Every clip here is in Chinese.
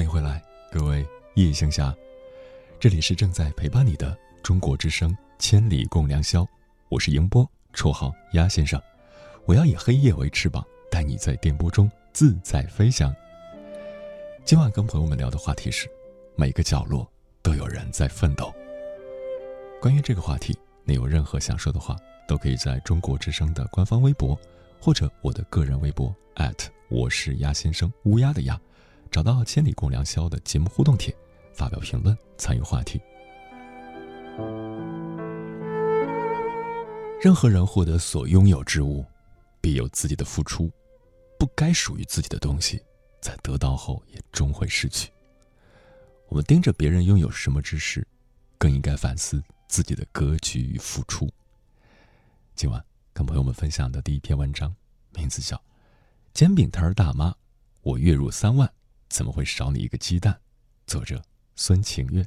欢迎回来，各位夜行侠，这里是正在陪伴你的中国之声《千里共良宵》，我是迎波，绰号鸭先生。我要以黑夜为翅膀，带你在电波中自在飞翔。今晚跟朋友们聊的话题是：每个角落都有人在奋斗。关于这个话题，你有任何想说的话，都可以在中国之声的官方微博，或者我的个人微博我是鸭先生，乌鸦的鸭，找到“千里共良宵”的节目互动帖，发表评论，参与话题。任何人获得所拥有之物，必有自己的付出，不该属于自己的东西，在得到后也终会失去。我们盯着别人拥有什么之时，更应该反思自己的格局与付出。今晚跟朋友们分享的第一篇文章，名字叫《煎饼摊大妈》，我月入三万，怎么会少你一个鸡蛋？作者孙晴月。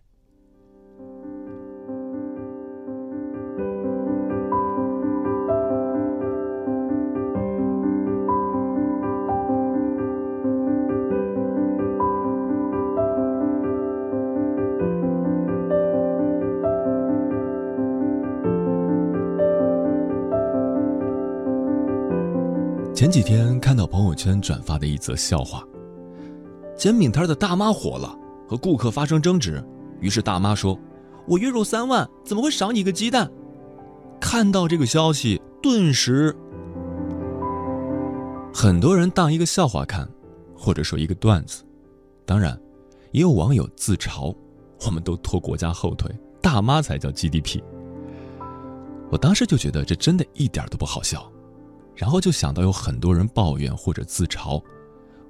前几天看到朋友圈转发的一则笑话：煎饼摊的大妈火了，和顾客发生争执，于是大妈说：“我月入三万，怎么会少你一个鸡蛋？”看到这个消息，顿时很多人当一个笑话看，或者说一个段子。当然，也有网友自嘲：“我们都拖国家后腿，大妈才叫 GDP。”我当时就觉得这真的一点都不好笑。然后就想到有很多人抱怨或者自嘲，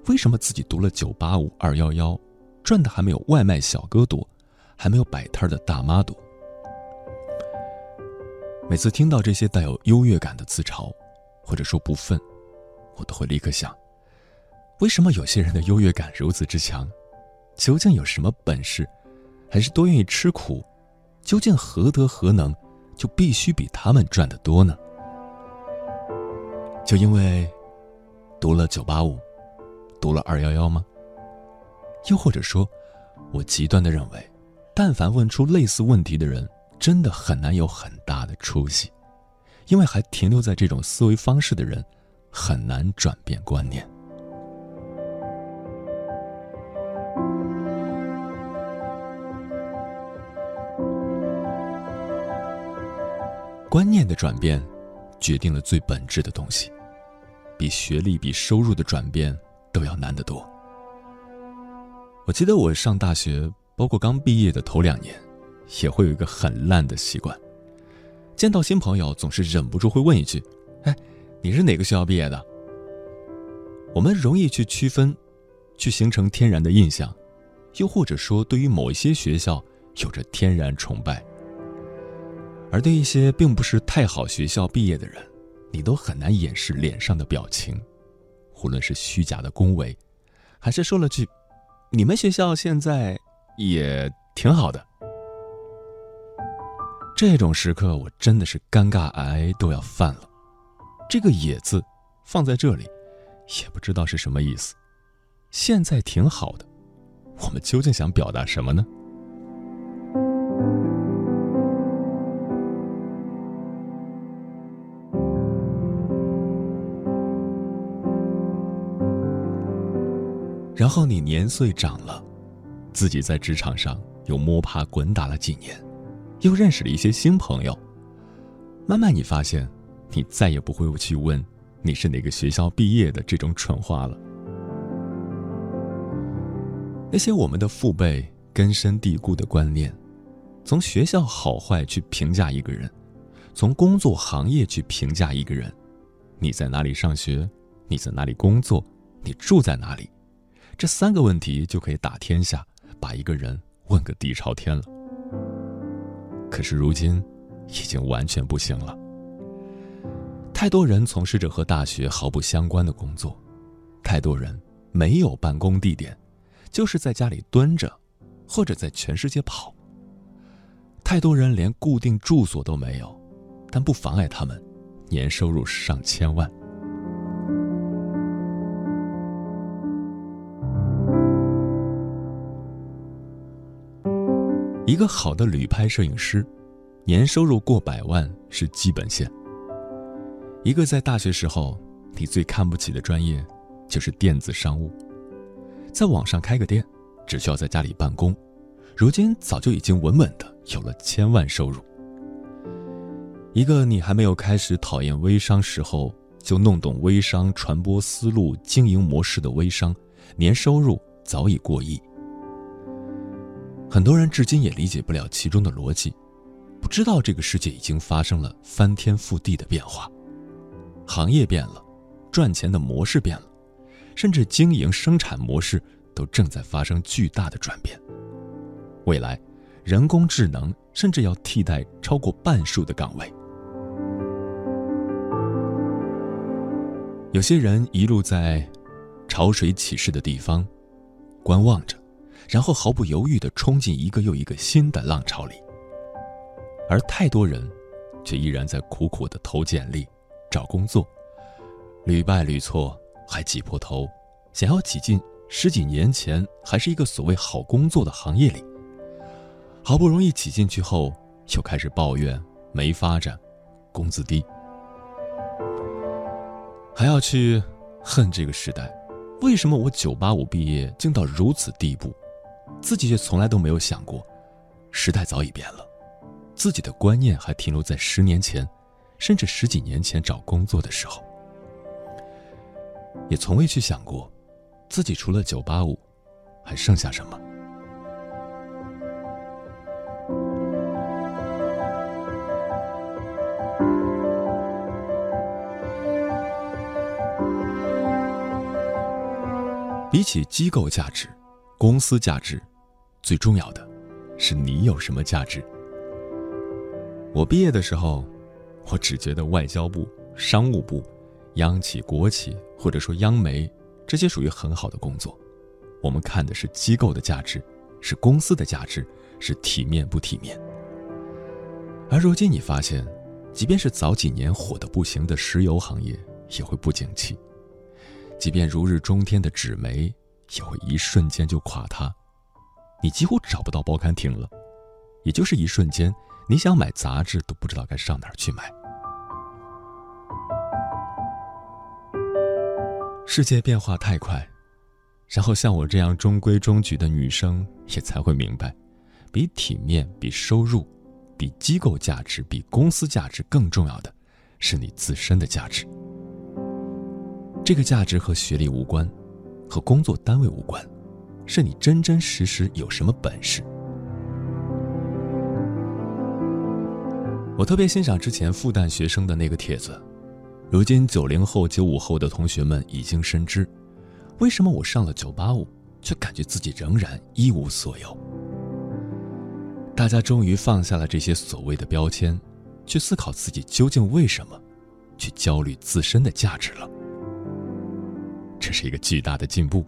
为什么自己读了九八五二幺幺，赚的还没有外卖小哥多，还没有摆摊的大妈多。每次听到这些带有优越感的自嘲，或者说不忿，我都会立刻想：为什么有些人的优越感如此之强？究竟有什么本事，还是多愿意吃苦？究竟何德何能，就必须比他们赚得多呢？就因为读了九八五，读了二幺幺吗？又或者说，我极端的认为，但凡问出类似问题的人，真的很难有很大的出息，因为还停留在这种思维方式的人，很难转变观念。观念的转变。决定了最本质的东西，比学历、比收入的转变都要难得多。我记得我上大学，包括刚毕业的头两年，也会有一个很烂的习惯：见到新朋友，总是忍不住会问一句：“哎，你是哪个学校毕业的？”我们容易去区分，去形成天然的印象，又或者说，对于某一些学校有着天然崇拜。而对一些并不是太好学校毕业的人，你都很难掩饰脸上的表情，无论是虚假的恭维，还是说了句“你们学校现在也挺好的”，这种时刻我真的是尴尬癌都要犯了。这个“也”字放在这里，也不知道是什么意思。现在挺好的，我们究竟想表达什么呢？然后你年岁长了，自己在职场上又摸爬滚打了几年，又认识了一些新朋友。慢慢你发现，你再也不会去问你是哪个学校毕业的这种蠢话了。那些我们的父辈根深蒂固的观念，从学校好坏去评价一个人，从工作行业去评价一个人，你在哪里上学，你在哪里工作，你住在哪里。这三个问题就可以打天下，把一个人问个底朝天了。可是如今，已经完全不行了。太多人从事着和大学毫不相关的工作，太多人没有办公地点，就是在家里蹲着，或者在全世界跑。太多人连固定住所都没有，但不妨碍他们年收入上千万。一个好的旅拍摄影师，年收入过百万是基本线。一个在大学时候你最看不起的专业，就是电子商务，在网上开个店，只需要在家里办公，如今早就已经稳稳的有了千万收入。一个你还没有开始讨厌微商时候就弄懂微商传播思路、经营模式的微商，年收入早已过亿。很多人至今也理解不了其中的逻辑，不知道这个世界已经发生了翻天覆地的变化，行业变了，赚钱的模式变了，甚至经营生产模式都正在发生巨大的转变。未来，人工智能甚至要替代超过半数的岗位。有些人一路在潮水起势的地方观望着。然后毫不犹豫地冲进一个又一个新的浪潮里，而太多人，却依然在苦苦地投简历、找工作，屡败屡挫，还挤破头，想要挤进十几年前还是一个所谓好工作的行业里。好不容易挤进去后，又开始抱怨没发展，工资低，还要去恨这个时代，为什么我九八五毕业竟到如此地步？自己却从来都没有想过，时代早已变了，自己的观念还停留在十年前，甚至十几年前找工作的时候，也从未去想过，自己除了九八五，还剩下什么。比起机构价值。公司价值，最重要的，是你有什么价值。我毕业的时候，我只觉得外交部、商务部、央企、国企或者说央媒这些属于很好的工作。我们看的是机构的价值，是公司的价值，是体面不体面。而如今你发现，即便是早几年火的不行的石油行业，也会不景气；即便如日中天的纸媒。也会一瞬间就垮塌，你几乎找不到报刊亭了。也就是一瞬间，你想买杂志都不知道该上哪儿去买。世界变化太快，然后像我这样中规中矩的女生也才会明白，比体面、比收入、比机构价值、比公司价值更重要的，是你自身的价值。这个价值和学历无关。和工作单位无关，是你真真实实有什么本事。我特别欣赏之前复旦学生的那个帖子，如今九零后、九五后的同学们已经深知，为什么我上了九八五，却感觉自己仍然一无所有。大家终于放下了这些所谓的标签，去思考自己究竟为什么，去焦虑自身的价值了。这是一个巨大的进步。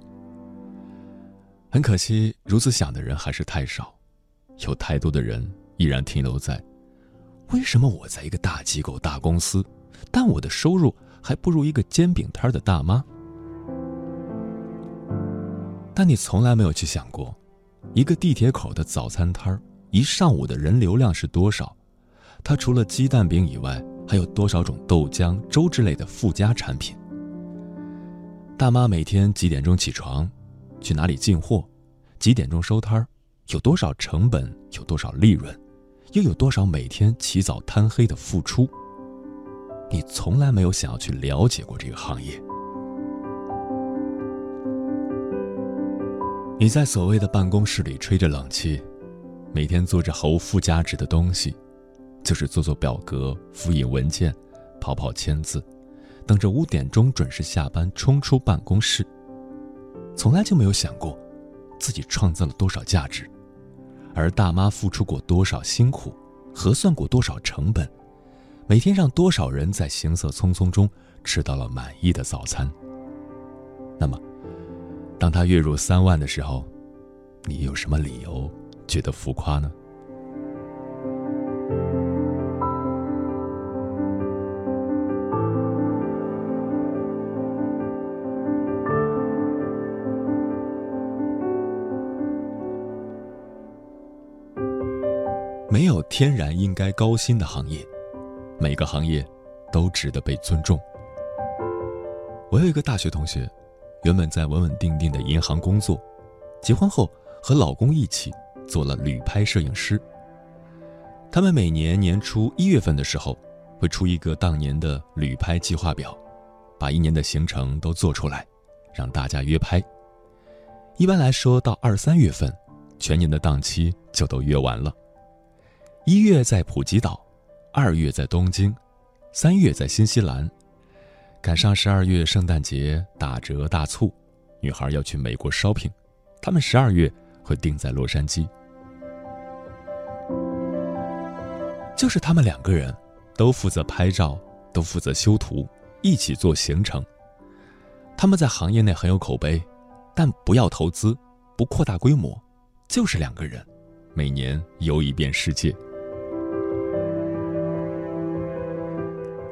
很可惜，如此想的人还是太少，有太多的人依然停留在：为什么我在一个大机构、大公司，但我的收入还不如一个煎饼摊的大妈？但你从来没有去想过，一个地铁口的早餐摊儿，一上午的人流量是多少？它除了鸡蛋饼以外，还有多少种豆浆、粥之类的附加产品？大妈每天几点钟起床，去哪里进货，几点钟收摊儿，有多少成本，有多少利润，又有多少每天起早贪黑的付出？你从来没有想要去了解过这个行业。你在所谓的办公室里吹着冷气，每天做着毫无附加值的东西，就是做做表格、复印文件、跑跑签字。等着五点钟准时下班，冲出办公室。从来就没有想过，自己创造了多少价值，而大妈付出过多少辛苦，核算过多少成本，每天让多少人在行色匆匆中吃到了满意的早餐。那么，当他月入三万的时候，你有什么理由觉得浮夸呢？没有天然应该高薪的行业，每个行业都值得被尊重。我有一个大学同学，原本在稳稳定定的银行工作，结婚后和老公一起做了旅拍摄影师。他们每年年初一月份的时候，会出一个当年的旅拍计划表，把一年的行程都做出来，让大家约拍。一般来说，到二三月份，全年的档期就都约完了。一月在普吉岛，二月在东京，三月在新西兰。赶上十二月圣诞节打折大促，女孩要去美国 shopping，他们十二月会定在洛杉矶。就是他们两个人，都负责拍照，都负责修图，一起做行程。他们在行业内很有口碑，但不要投资，不扩大规模，就是两个人，每年游一遍世界。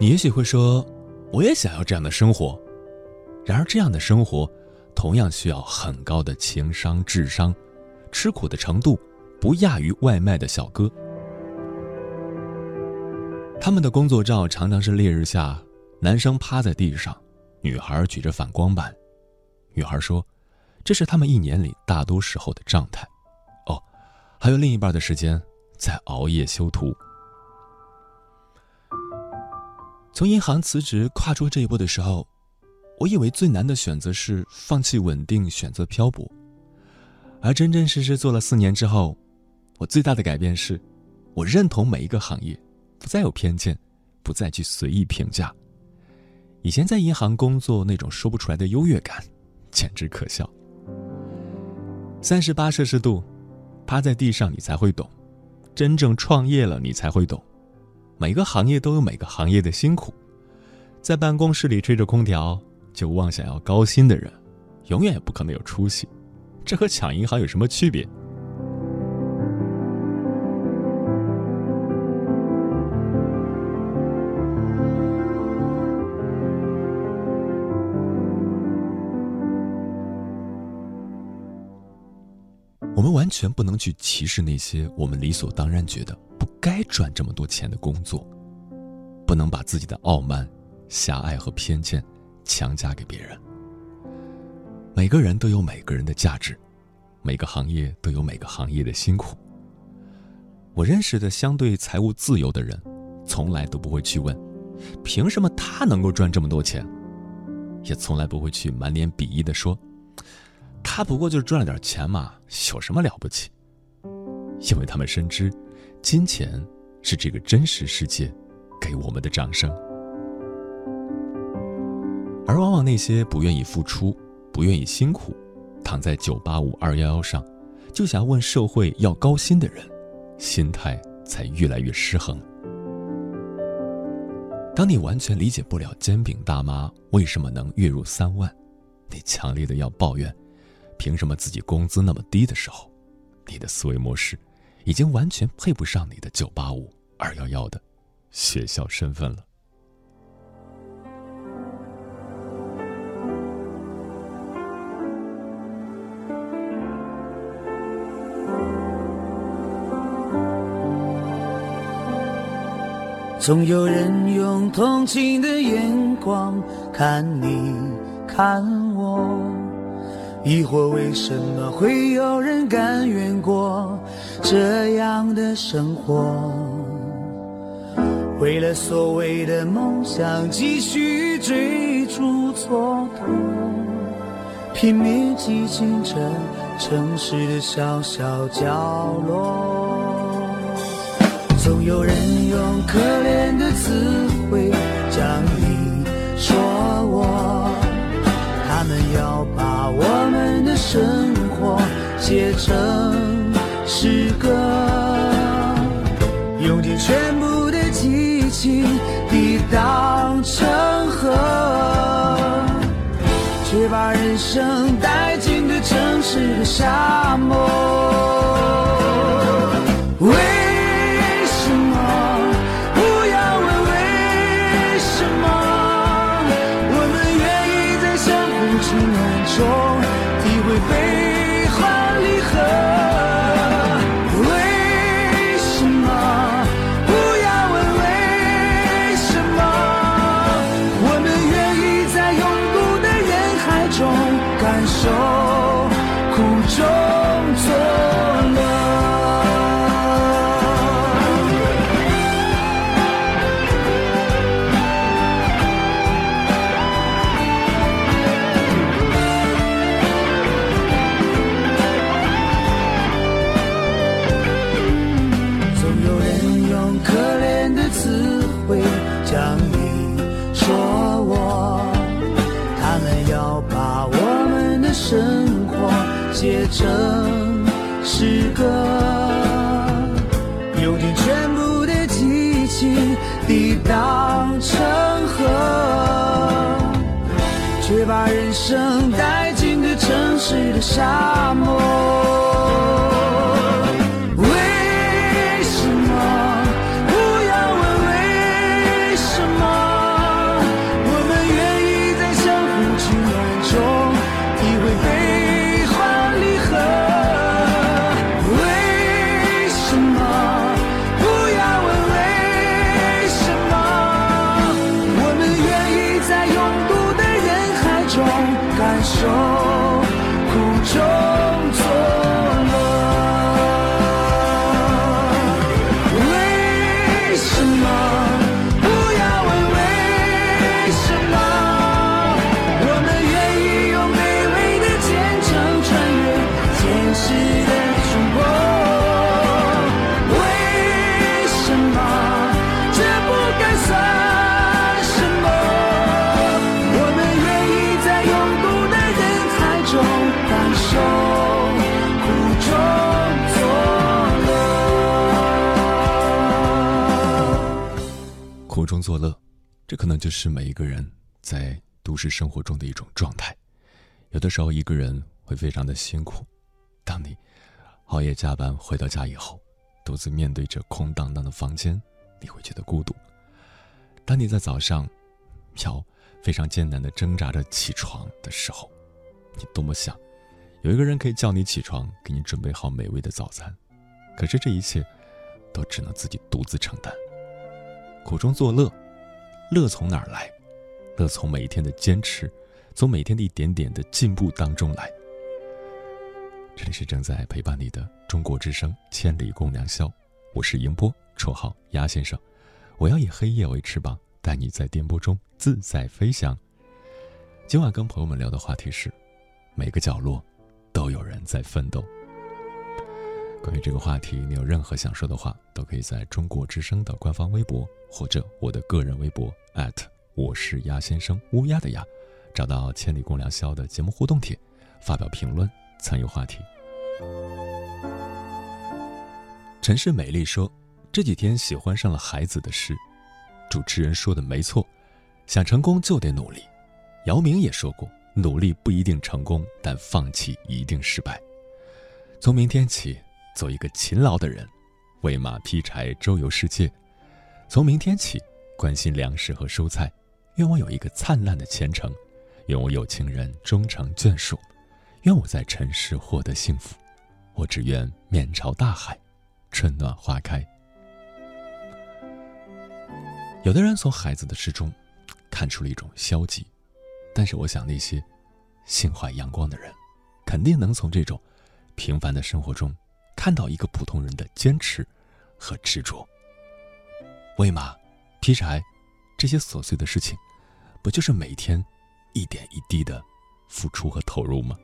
你也许会说，我也想要这样的生活，然而这样的生活，同样需要很高的情商、智商，吃苦的程度不亚于外卖的小哥。他们的工作照常常是烈日下，男生趴在地上，女孩举着反光板。女孩说：“这是他们一年里大多时候的状态。”哦，还有另一半的时间在熬夜修图。从银行辞职跨出这一步的时候，我以为最难的选择是放弃稳定，选择漂泊。而真真实实做了四年之后，我最大的改变是，我认同每一个行业。不再有偏见，不再去随意评价。以前在银行工作那种说不出来的优越感，简直可笑。三十八摄氏度，趴在地上你才会懂；真正创业了你才会懂。每个行业都有每个行业的辛苦。在办公室里吹着空调就妄想要高薪的人，永远也不可能有出息。这和抢银行有什么区别？我们完全不能去歧视那些我们理所当然觉得不该赚这么多钱的工作，不能把自己的傲慢、狭隘和偏见强加给别人。每个人都有每个人的价值，每个行业都有每个行业的辛苦。我认识的相对财务自由的人，从来都不会去问，凭什么他能够赚这么多钱，也从来不会去满脸鄙夷的说。他不过就是赚了点钱嘛，有什么了不起？因为他们深知，金钱是这个真实世界给我们的掌声。而往往那些不愿意付出、不愿意辛苦，躺在九八五、二幺幺上，就想问社会要高薪的人，心态才越来越失衡。当你完全理解不了煎饼大妈为什么能月入三万，你强烈的要抱怨。凭什么自己工资那么低的时候，你的思维模式已经完全配不上你的九八五、二幺幺的学校身份了？总有人用同情的眼光看你，看我。疑惑为什么会有人甘愿过这样的生活？为了所谓的梦想，继续追逐蹉跎，拼命挤进这城市的小小角落。总有人用可怜的词汇将你说我，他们要把。我们的生活写成诗歌，用尽全部的激情抵挡成河，却把人生带进这城市的沙沙漠。可能就是每一个人在都市生活中的一种状态。有的时候，一个人会非常的辛苦。当你熬夜加班回到家以后，独自面对着空荡荡的房间，你会觉得孤独。当你在早上要非常艰难的挣扎着起床的时候，你多么想有一个人可以叫你起床，给你准备好美味的早餐。可是这一切都只能自己独自承担。苦中作乐，乐从哪儿来？乐从每一天的坚持，从每天的一点点的进步当中来。这里是正在陪伴你的中国之声《千里共良宵》，我是迎波，绰号鸭先生。我要以黑夜为翅膀，带你在电波中自在飞翔。今晚跟朋友们聊的话题是：每个角落都有人在奋斗。关于这个话题，你有任何想说的话，都可以在中国之声的官方微博。或者我的个人微博我是鸭先生乌鸦的鸭，找到千里共良宵的节目互动帖，发表评论，参与话题。陈世美丽说，这几天喜欢上了孩子的诗。主持人说的没错，想成功就得努力。姚明也说过，努力不一定成功，但放弃一定失败。从明天起，做一个勤劳的人，喂马劈柴，周游世界。从明天起，关心粮食和蔬菜。愿我有一个灿烂的前程，愿我有情人终成眷属，愿我在尘世获得幸福。我只愿面朝大海，春暖花开。有的人从孩子的诗中看出了一种消极，但是我想那些心怀阳光的人，肯定能从这种平凡的生活中看到一个普通人的坚持和执着。喂马、劈柴，这些琐碎的事情，不就是每天一点一滴的付出和投入吗？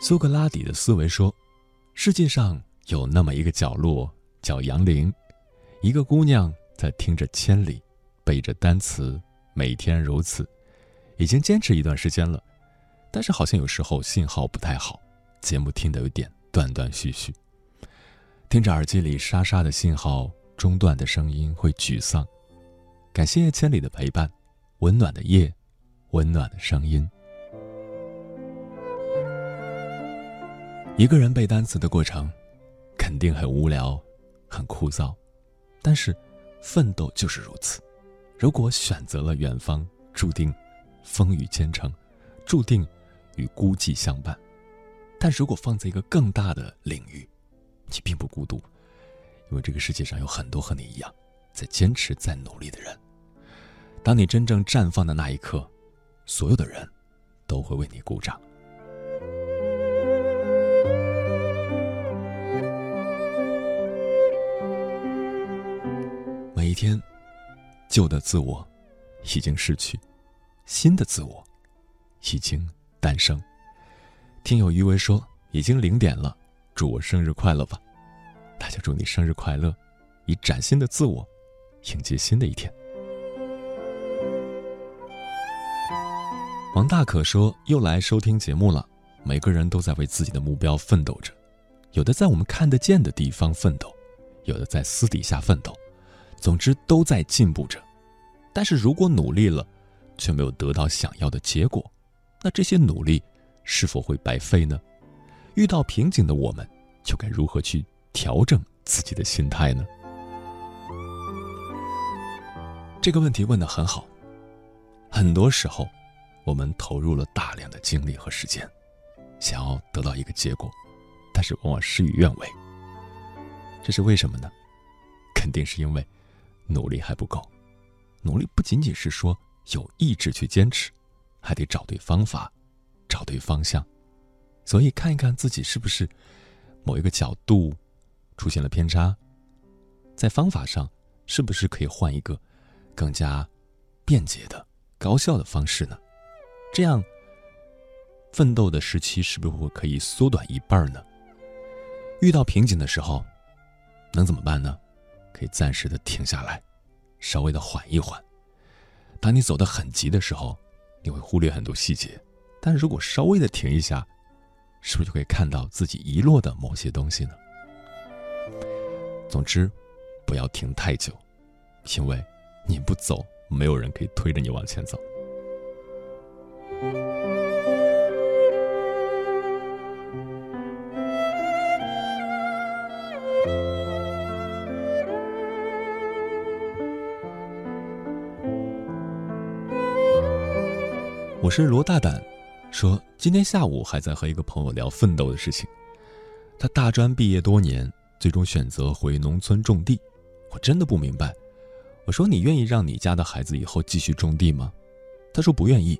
苏格拉底的思维说：“世界上有那么一个角落叫杨林，一个姑娘在听着千里，背着单词，每天如此，已经坚持一段时间了。但是好像有时候信号不太好，节目听得有点断断续续。”听着耳机里沙沙的信号中断的声音会沮丧，感谢千里的陪伴，温暖的夜，温暖的声音。一个人背单词的过程，肯定很无聊，很枯燥，但是奋斗就是如此。如果选择了远方，注定风雨兼程，注定与孤寂相伴。但如果放在一个更大的领域，你并不孤独，因为这个世界上有很多和你一样，在坚持、在努力的人。当你真正绽放的那一刻，所有的人都会为你鼓掌。每一天，旧的自我已经逝去，新的自我已经诞生。听友余为说，已经零点了。祝我生日快乐吧！大家祝你生日快乐，以崭新的自我迎接新的一天。王大可说：“又来收听节目了。每个人都在为自己的目标奋斗着，有的在我们看得见的地方奋斗，有的在私底下奋斗，总之都在进步着。但是如果努力了，却没有得到想要的结果，那这些努力是否会白费呢？遇到瓶颈的我们，就该如何去调整自己的心态呢？”这个问题问得很好。很多时候，我们投入了大量的精力和时间，想要得到一个结果，但是往往事与愿违。这是为什么呢？肯定是因为努力还不够。努力不仅仅是说有意志去坚持，还得找对方法，找对方向。所以，看一看自己是不是某一个角度出现了偏差，在方法上是不是可以换一个。更加便捷的、高效的方式呢？这样奋斗的时期是不是会可以缩短一半呢？遇到瓶颈的时候，能怎么办呢？可以暂时的停下来，稍微的缓一缓。当你走得很急的时候，你会忽略很多细节，但如果稍微的停一下，是不是就可以看到自己遗落的某些东西呢？总之，不要停太久，因为。你不走，没有人可以推着你往前走。我是罗大胆，说今天下午还在和一个朋友聊奋斗的事情。他大专毕业多年，最终选择回农村种地。我真的不明白。我说：“你愿意让你家的孩子以后继续种地吗？”他说：“不愿意。”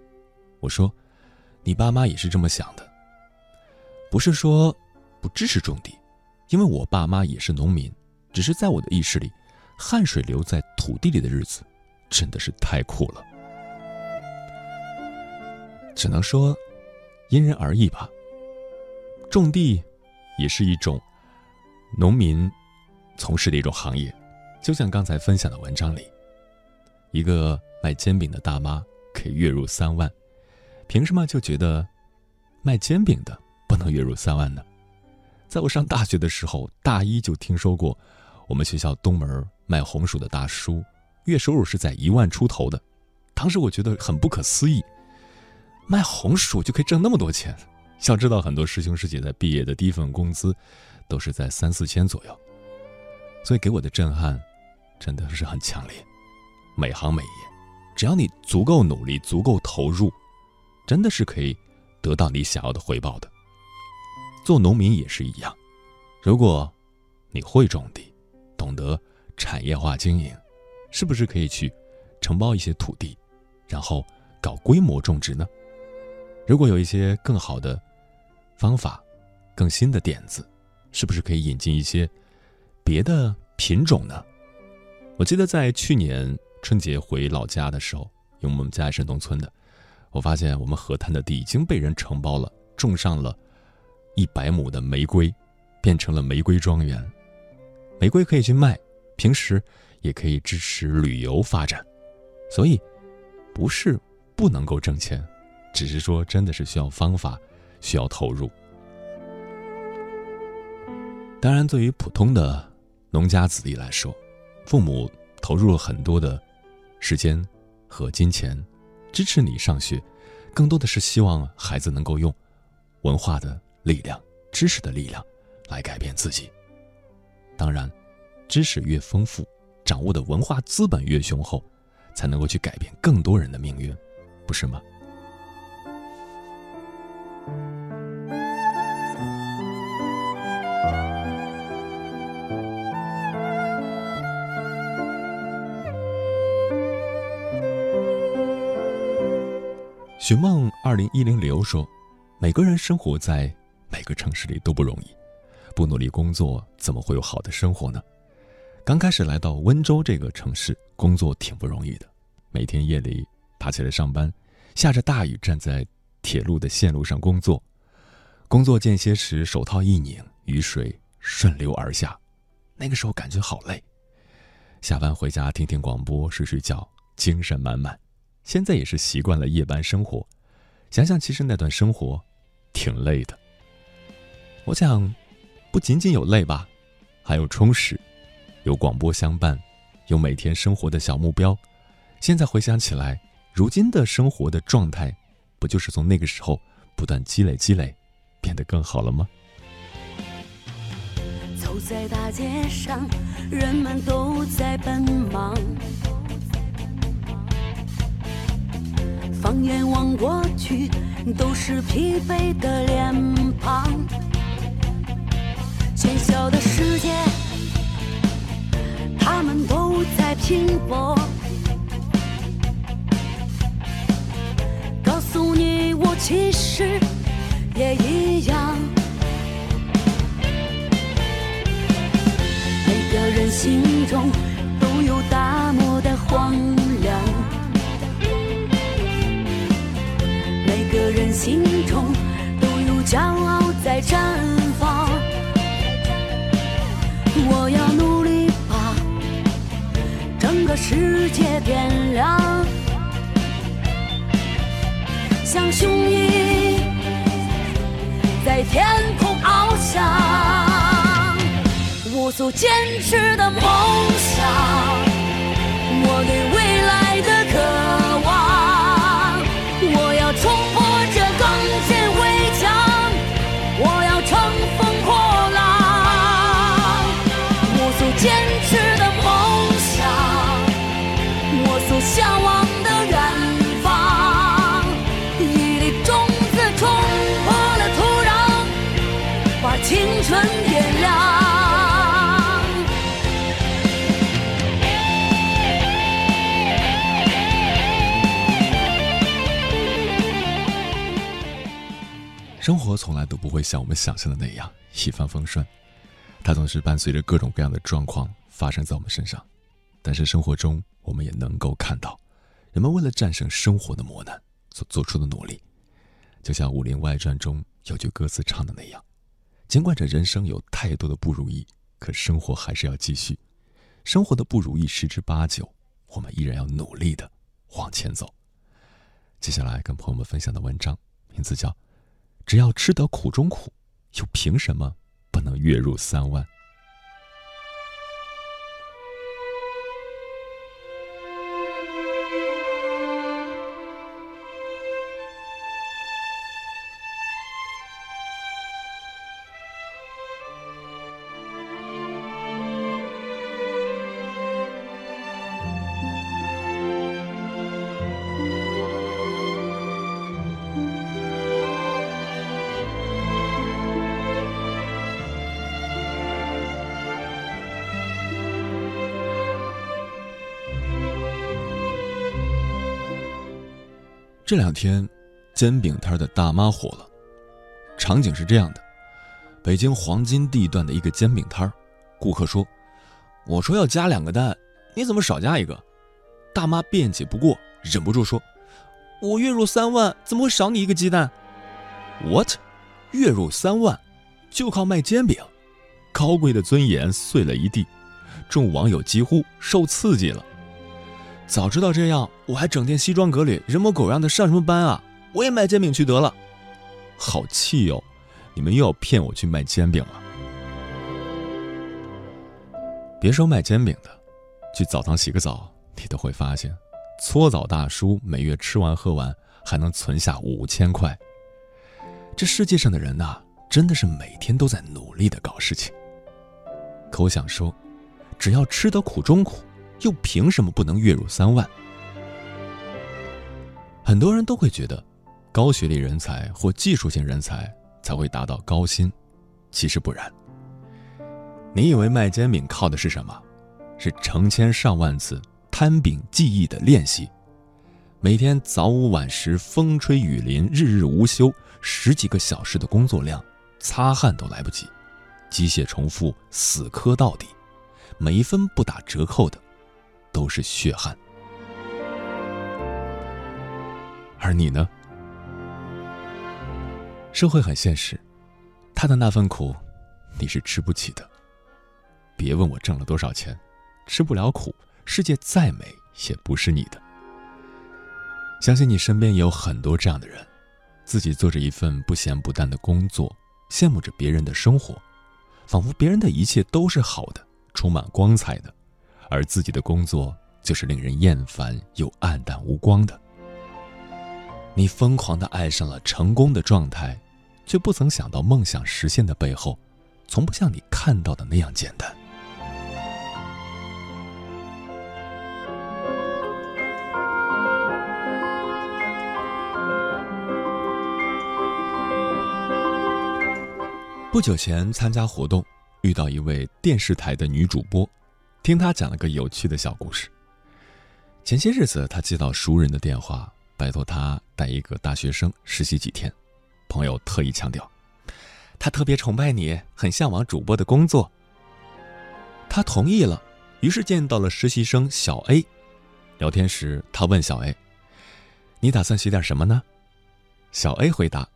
我说：“你爸妈也是这么想的。不是说不支持种地，因为我爸妈也是农民，只是在我的意识里，汗水流在土地里的日子真的是太苦了。只能说因人而异吧。种地也是一种农民从事的一种行业。”就像刚才分享的文章里，一个卖煎饼的大妈可以月入三万，凭什么就觉得卖煎饼的不能月入三万呢？在我上大学的时候，大一就听说过我们学校东门卖红薯的大叔，月收入是在一万出头的。当时我觉得很不可思议，卖红薯就可以挣那么多钱。要知道，很多师兄师姐在毕业的第一份工资都是在三四千左右，所以给我的震撼。真的是很强烈，每行每业，只要你足够努力、足够投入，真的是可以得到你想要的回报的。做农民也是一样，如果你会种地，懂得产业化经营，是不是可以去承包一些土地，然后搞规模种植呢？如果有一些更好的方法、更新的点子，是不是可以引进一些别的品种呢？我记得在去年春节回老家的时候，因为我们家也是农村的，我发现我们河滩的地已经被人承包了，种上了一百亩的玫瑰，变成了玫瑰庄园。玫瑰可以去卖，平时也可以支持旅游发展，所以不是不能够挣钱，只是说真的是需要方法，需要投入。当然，对于普通的农家子弟来说，父母投入了很多的时间和金钱支持你上学，更多的是希望孩子能够用文化的力量、知识的力量来改变自己。当然，知识越丰富，掌握的文化资本越雄厚，才能够去改变更多人的命运，不是吗？寻梦二零一零流说：“每个人生活在每个城市里都不容易，不努力工作怎么会有好的生活呢？刚开始来到温州这个城市工作挺不容易的，每天夜里爬起来上班，下着大雨站在铁路的线路上工作，工作间歇时手套一拧，雨水顺流而下，那个时候感觉好累，下班回家听听广播，睡睡觉，精神满满。现在也是习惯了夜班生活，想想其实那段生活挺累的。我想，不仅仅有累吧，还有充实，有广播相伴，有每天生活的小目标。现在回想起来，如今的生活的状态，不就是从那个时候不断积累积累，变得更好了吗？走在大街上，人们都在奔忙。放眼望过去，都是疲惫的脸庞。喧嚣的世界，他们都在拼搏。我其实也一样。每个人心中都有大漠的荒凉。每个人心中都有骄傲在绽放，我要努力把整个世界点亮，像雄鹰在天空翱翔，我所坚持的梦想，我对未活从来都不会像我们想象的那样一帆风顺，它总是伴随着各种各样的状况发生在我们身上。但是生活中，我们也能够看到，人们为了战胜生活的磨难所做出的努力。就像《武林外传》中有句歌词唱的那样：“尽管这人生有太多的不如意，可生活还是要继续。生活的不如意十之八九，我们依然要努力的往前走。”接下来跟朋友们分享的文章名字叫。只要吃得苦中苦，又凭什么不能月入三万？这两天，煎饼摊的大妈火了。场景是这样的：北京黄金地段的一个煎饼摊顾客说：“我说要加两个蛋，你怎么少加一个？”大妈辩解不过，忍不住说：“我月入三万，怎么会少你一个鸡蛋？”What？月入三万，就靠卖煎饼？高贵的尊严碎了一地，众网友几乎受刺激了。早知道这样，我还整天西装革履、人模狗样的上什么班啊？我也卖煎饼去得了。好气哟！你们又要骗我去卖煎饼了。别说卖煎饼的，去澡堂洗个澡，你都会发现，搓澡大叔每月吃完喝完还能存下五千块。这世界上的人呐，真的是每天都在努力的搞事情。可我想说，只要吃得苦中苦。又凭什么不能月入三万？很多人都会觉得，高学历人才或技术型人才才会达到高薪，其实不然。你以为卖煎饼靠的是什么？是成千上万次摊饼技艺的练习，每天早午晚时风吹雨淋，日日无休，十几个小时的工作量，擦汗都来不及，机械重复，死磕到底，每一分不打折扣的。都是血汗，而你呢？社会很现实，他的那份苦，你是吃不起的。别问我挣了多少钱，吃不了苦，世界再美也不是你的。相信你身边也有很多这样的人，自己做着一份不咸不淡的工作，羡慕着别人的生活，仿佛别人的一切都是好的，充满光彩的，而自己的工作就是令人厌烦又暗淡无光的。你疯狂的爱上了成功的状态，却不曾想到梦想实现的背后，从不像你看到的那样简单。不久前参加活动，遇到一位电视台的女主播，听他讲了个有趣的小故事。前些日子，他接到熟人的电话，拜托他带一个大学生实习几天。朋友特意强调，他特别崇拜你，很向往主播的工作。他同意了，于是见到了实习生小 A。聊天时，他问小 A：“ 你打算学点什么呢？”小 A 回答：“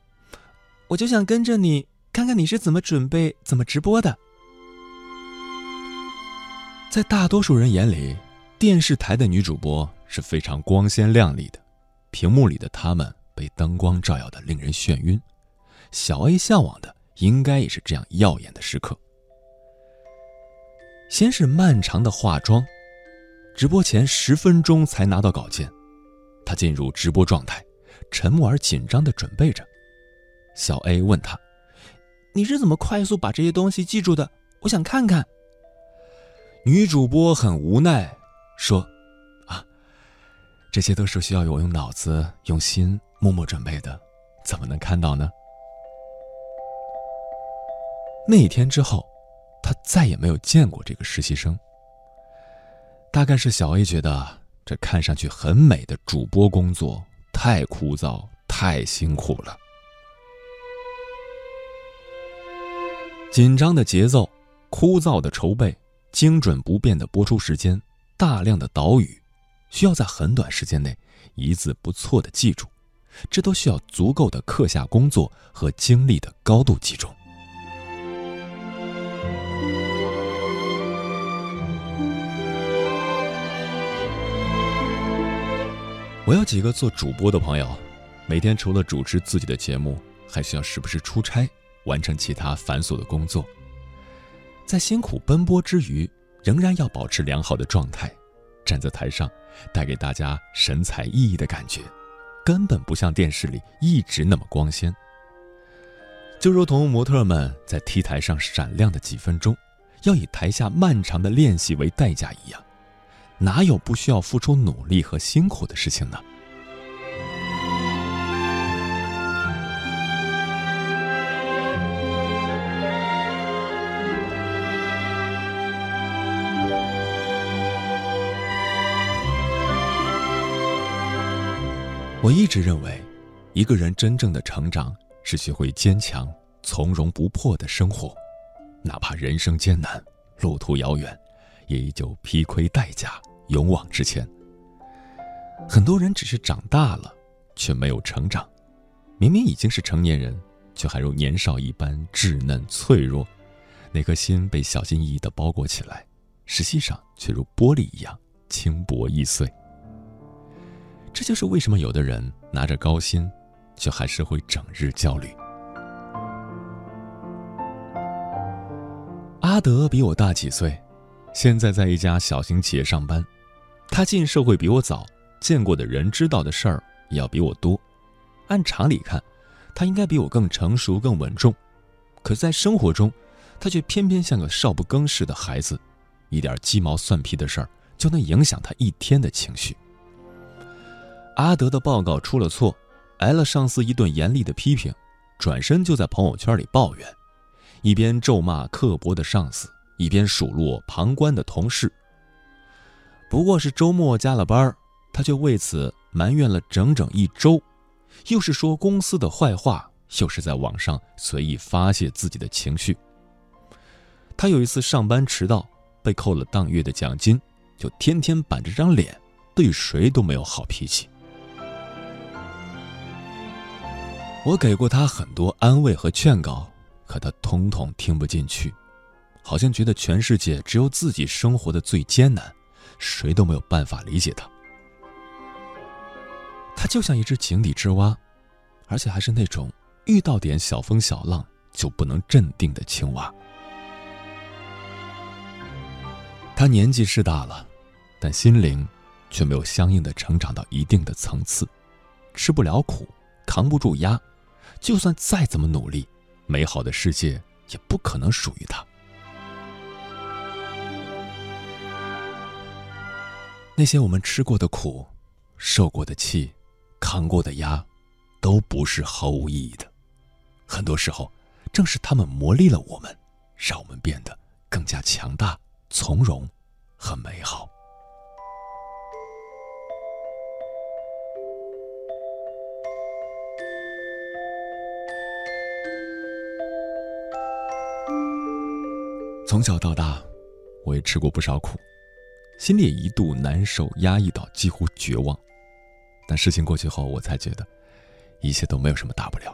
我就想跟着你。”看看你是怎么准备、怎么直播的。在大多数人眼里，电视台的女主播是非常光鲜亮丽的，屏幕里的她们被灯光照耀的令人眩晕。小 A 向往的应该也是这样耀眼的时刻。先是漫长的化妆，直播前十分钟才拿到稿件，她进入直播状态，沉默而紧张的准备着。小 A 问她。你是怎么快速把这些东西记住的？我想看看。女主播很无奈说：“啊，这些都是需要我用脑子、用心默默准备的，怎么能看到呢？”那天之后，她再也没有见过这个实习生。大概是小 A 觉得这看上去很美的主播工作太枯燥、太辛苦了。紧张的节奏，枯燥的筹备，精准不变的播出时间，大量的导语，需要在很短时间内一字不错的记住，这都需要足够的课下工作和精力的高度集中。我有几个做主播的朋友，每天除了主持自己的节目，还需要时不时出差。完成其他繁琐的工作，在辛苦奔波之余，仍然要保持良好的状态，站在台上，带给大家神采奕奕的感觉，根本不像电视里一直那么光鲜。就如同模特们在 T 台上闪亮的几分钟，要以台下漫长的练习为代价一样，哪有不需要付出努力和辛苦的事情呢？我一直认为，一个人真正的成长是学会坚强、从容不迫的生活，哪怕人生艰难、路途遥远，也依旧披盔戴甲，勇往直前。很多人只是长大了，却没有成长，明明已经是成年人，却还如年少一般稚嫩脆弱，那颗心被小心翼翼地包裹起来，实际上却如玻璃一样轻薄易碎。这就是为什么有的人拿着高薪，却还是会整日焦虑。阿德比我大几岁，现在在一家小型企业上班。他进社会比我早，见过的人、知道的事儿也要比我多。按常理看，他应该比我更成熟、更稳重。可在生活中，他却偏偏像个少不更事的孩子，一点鸡毛蒜皮的事儿就能影响他一天的情绪。阿德的报告出了错，挨了上司一顿严厉的批评，转身就在朋友圈里抱怨，一边咒骂刻薄的上司，一边数落旁观的同事。不过是周末加了班，他却为此埋怨了整整一周，又是说公司的坏话，又是在网上随意发泄自己的情绪。他有一次上班迟到，被扣了当月的奖金，就天天板着张脸，对谁都没有好脾气。我给过他很多安慰和劝告，可他统统听不进去。好像觉得全世界只有自己生活的最艰难，谁都没有办法理解他。他就像一只井底之蛙，而且还是那种遇到点小风小浪就不能镇定的青蛙。他年纪是大了，但心灵却没有相应的成长到一定的层次，吃不了苦，扛不住压，就算再怎么努力，美好的世界也不可能属于他。那些我们吃过的苦，受过的气，扛过的压，都不是毫无意义的。很多时候，正是他们磨砺了我们，让我们变得更加强大、从容和美好。从小到大，我也吃过不少苦。心里也一度难受、压抑到几乎绝望，但事情过去后，我才觉得一切都没有什么大不了。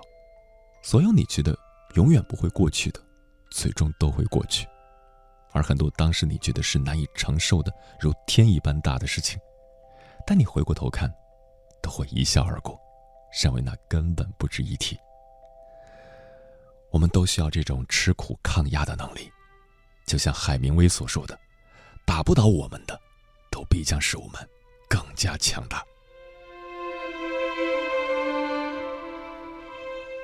所有你觉得永远不会过去的，最终都会过去；而很多当时你觉得是难以承受的，如天一般大的事情，但你回过头看，都会一笑而过，认为那根本不值一提。我们都需要这种吃苦抗压的能力，就像海明威所说的。打不倒我们的，都必将使我们更加强大。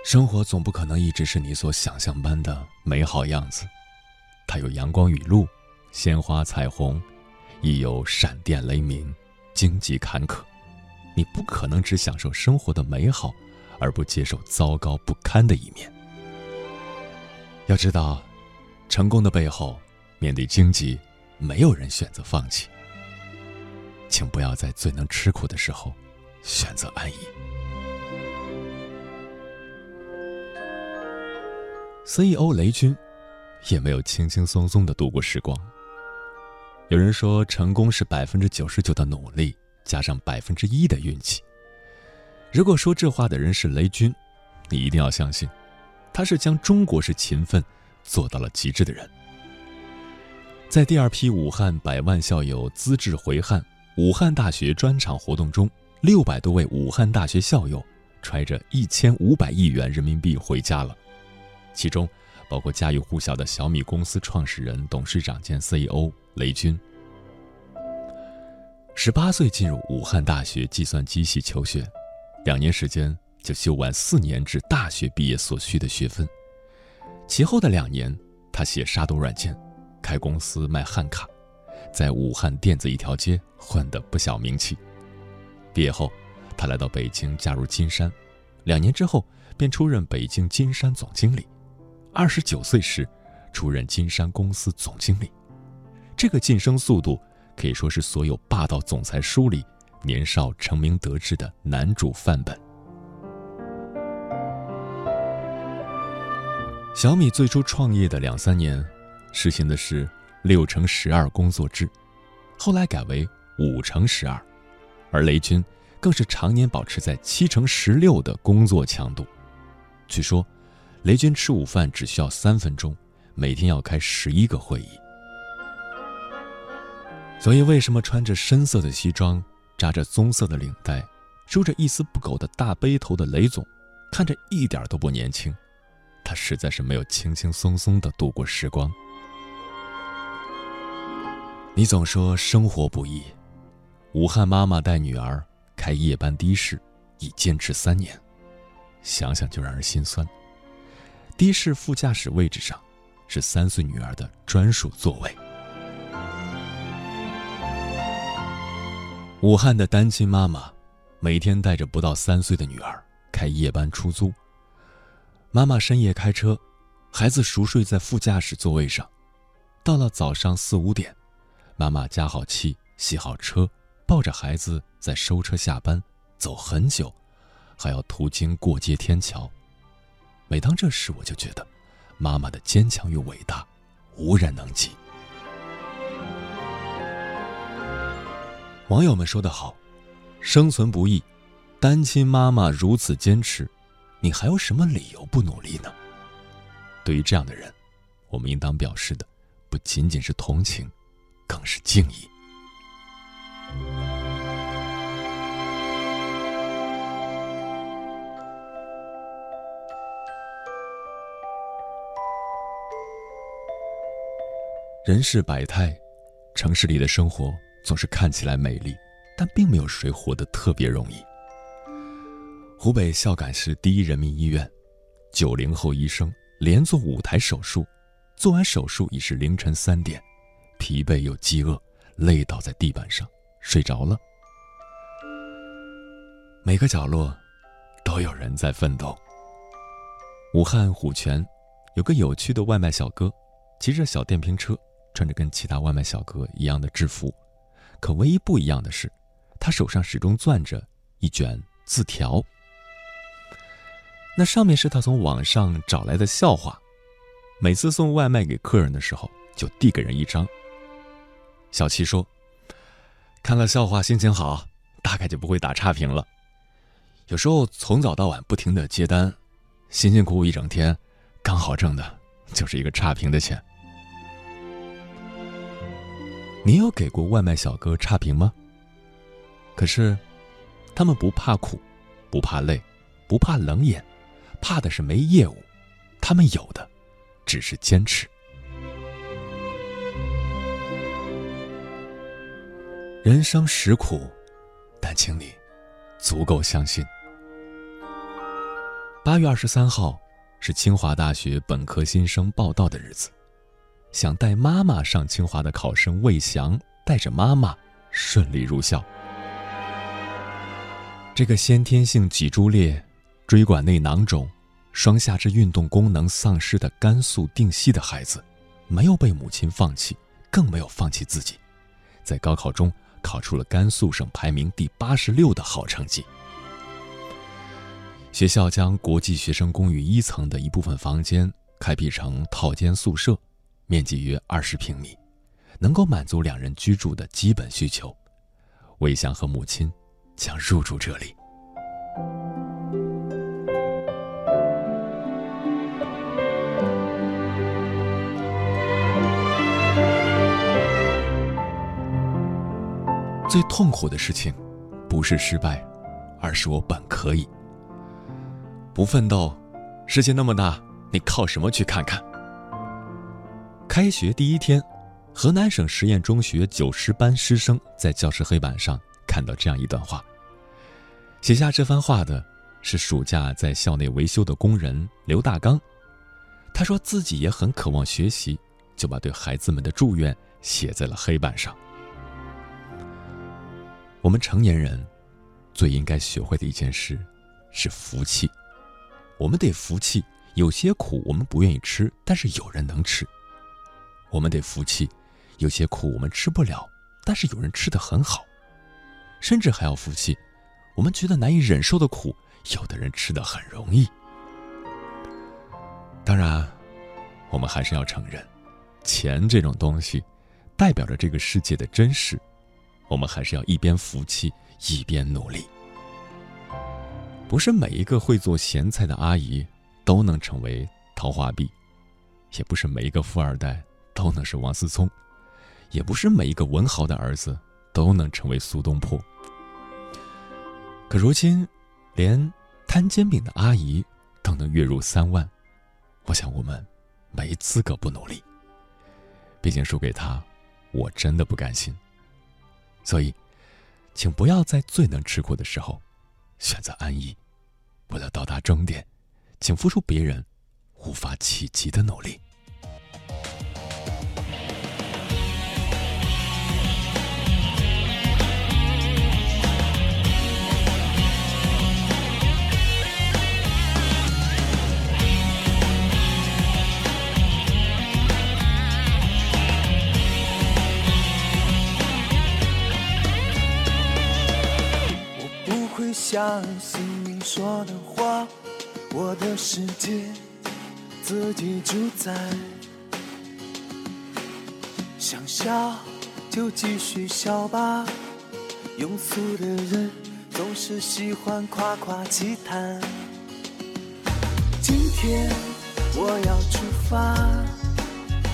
生活总不可能一直是你所想象般的美好样子，它有阳光雨露、鲜花彩虹，亦有闪电雷鸣、荆棘坎坷。你不可能只享受生活的美好，而不接受糟糕不堪的一面。要知道，成功的背后，面对荆棘。没有人选择放弃，请不要在最能吃苦的时候选择安逸。CEO 雷军也没有轻轻松松的度过时光。有人说，成功是百分之九十九的努力加上百分之一的运气。如果说这话的人是雷军，你一定要相信，他是将中国式勤奋做到了极致的人。在第二批武汉百万校友资质回汉武汉大学专场活动中，六百多位武汉大学校友揣着一千五百亿元人民币回家了，其中包括家喻户晓的小米公司创始人、董事长兼 CEO 雷军。十八岁进入武汉大学计算机系求学，两年时间就修完四年制大学毕业所需的学分，其后的两年，他写杀毒软件。开公司卖汉卡，在武汉电子一条街混得不小名气。毕业后，他来到北京加入金山，两年之后便出任北京金山总经理。二十九岁时，出任金山公司总经理。这个晋升速度可以说是所有霸道总裁书里年少成名得志的男主范本。小米最初创业的两三年。实行的是六乘十二工作制，后来改为五乘十二，而雷军更是常年保持在七乘十六的工作强度。据说，雷军吃午饭只需要三分钟，每天要开十一个会议。所以，为什么穿着深色的西装、扎着棕色的领带、梳着一丝不苟的大背头的雷总，看着一点都不年轻？他实在是没有轻轻松松的度过时光。你总说生活不易，武汉妈妈带女儿开夜班的士，已坚持三年，想想就让人心酸。的士副驾驶位置上，是三岁女儿的专属座位。武汉的单亲妈妈，每天带着不到三岁的女儿开夜班出租。妈妈深夜开车，孩子熟睡在副驾驶座位上，到了早上四五点。妈妈加好气，洗好车，抱着孩子在收车下班，走很久，还要途经过街天桥。每当这时，我就觉得，妈妈的坚强与伟大，无人能及。网友们说得好，生存不易，单亲妈妈如此坚持，你还有什么理由不努力呢？对于这样的人，我们应当表示的，不仅仅是同情，更是敬意。人世百态，城市里的生活总是看起来美丽，但并没有谁活得特别容易。湖北孝感市第一人民医院，九零后医生连做五台手术，做完手术已是凌晨三点，疲惫又饥饿，累倒在地板上睡着了。每个角落都有人在奋斗。武汉虎泉有个有趣的外卖小哥，骑着小电瓶车。穿着跟其他外卖小哥一样的制服，可唯一不一样的是，他手上始终攥着一卷字条。那上面是他从网上找来的笑话，每次送外卖给客人的时候，就递给人一张。小七说：“看了笑话心情好，大概就不会打差评了。有时候从早到晚不停的接单，辛辛苦苦一整天，刚好挣的就是一个差评的钱。”你有给过外卖小哥差评吗？可是，他们不怕苦，不怕累，不怕冷眼，怕的是没业务。他们有的，只是坚持。人生实苦，但请你足够相信。八月二十三号是清华大学本科新生报到的日子。想带妈妈上清华的考生魏翔带着妈妈顺利入校。这个先天性脊柱裂、椎管内囊肿、双下肢运动功能丧失的甘肃定西的孩子，没有被母亲放弃，更没有放弃自己，在高考中考出了甘肃省排名第八十六的好成绩。学校将国际学生公寓一层的一部分房间开辟成套间宿舍。面积约二十平米，能够满足两人居住的基本需求。魏翔和母亲将入住这里。最痛苦的事情，不是失败，而是我本可以。不奋斗，世界那么大，你靠什么去看看？开学第一天，河南省实验中学九十班师生在教室黑板上看到这样一段话。写下这番话的是暑假在校内维修的工人刘大刚。他说自己也很渴望学习，就把对孩子们的祝愿写在了黑板上。我们成年人最应该学会的一件事是服气。我们得服气，有些苦我们不愿意吃，但是有人能吃。我们得服气，有些苦我们吃不了，但是有人吃的很好。甚至还要服气，我们觉得难以忍受的苦，有的人吃的很容易。当然，我们还是要承认，钱这种东西，代表着这个世界的真实。我们还是要一边服气，一边努力。不是每一个会做咸菜的阿姨都能成为桃花碧，也不是每一个富二代。都能是王思聪，也不是每一个文豪的儿子都能成为苏东坡。可如今，连摊煎饼的阿姨都能月入三万，我想我们没资格不努力。毕竟输给他，我真的不甘心。所以，请不要在最能吃苦的时候选择安逸。为了到达终点，请付出别人无法企及的努力。相信你说的话，我的世界自己主宰。想笑就继续笑吧，庸俗的人总是喜欢夸夸其谈。今天我要出发。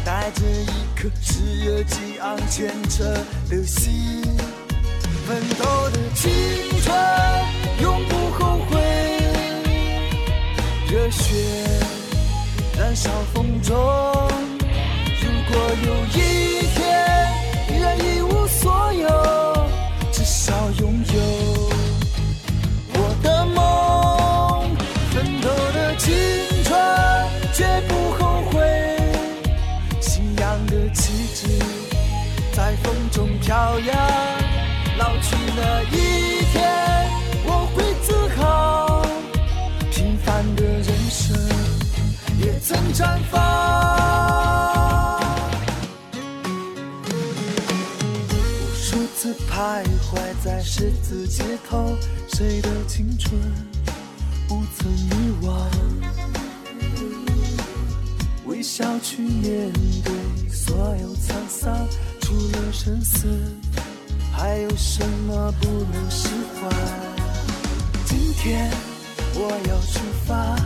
带着一颗炽热激昂虔诚的心，奋斗的青春永不后悔，热血燃烧风中。如果有一天依然一无所有，至少拥有我的梦，奋斗的青春绝不后悔。信仰的旗帜在风中飘扬，老去那曾绽放。无数次徘徊在十字街头，谁的青春不曾遗忘？微笑去面对所有沧桑，除了生死，还有什么不能释怀？今天我要出发，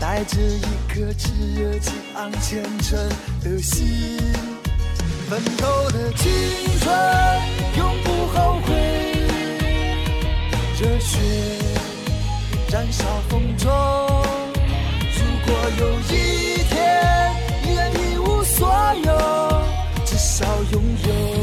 带着一颗炙热激昂虔诚的心，奋斗的青春永不后悔，热血燃烧风中。如果有一天也一无所有，至少拥有。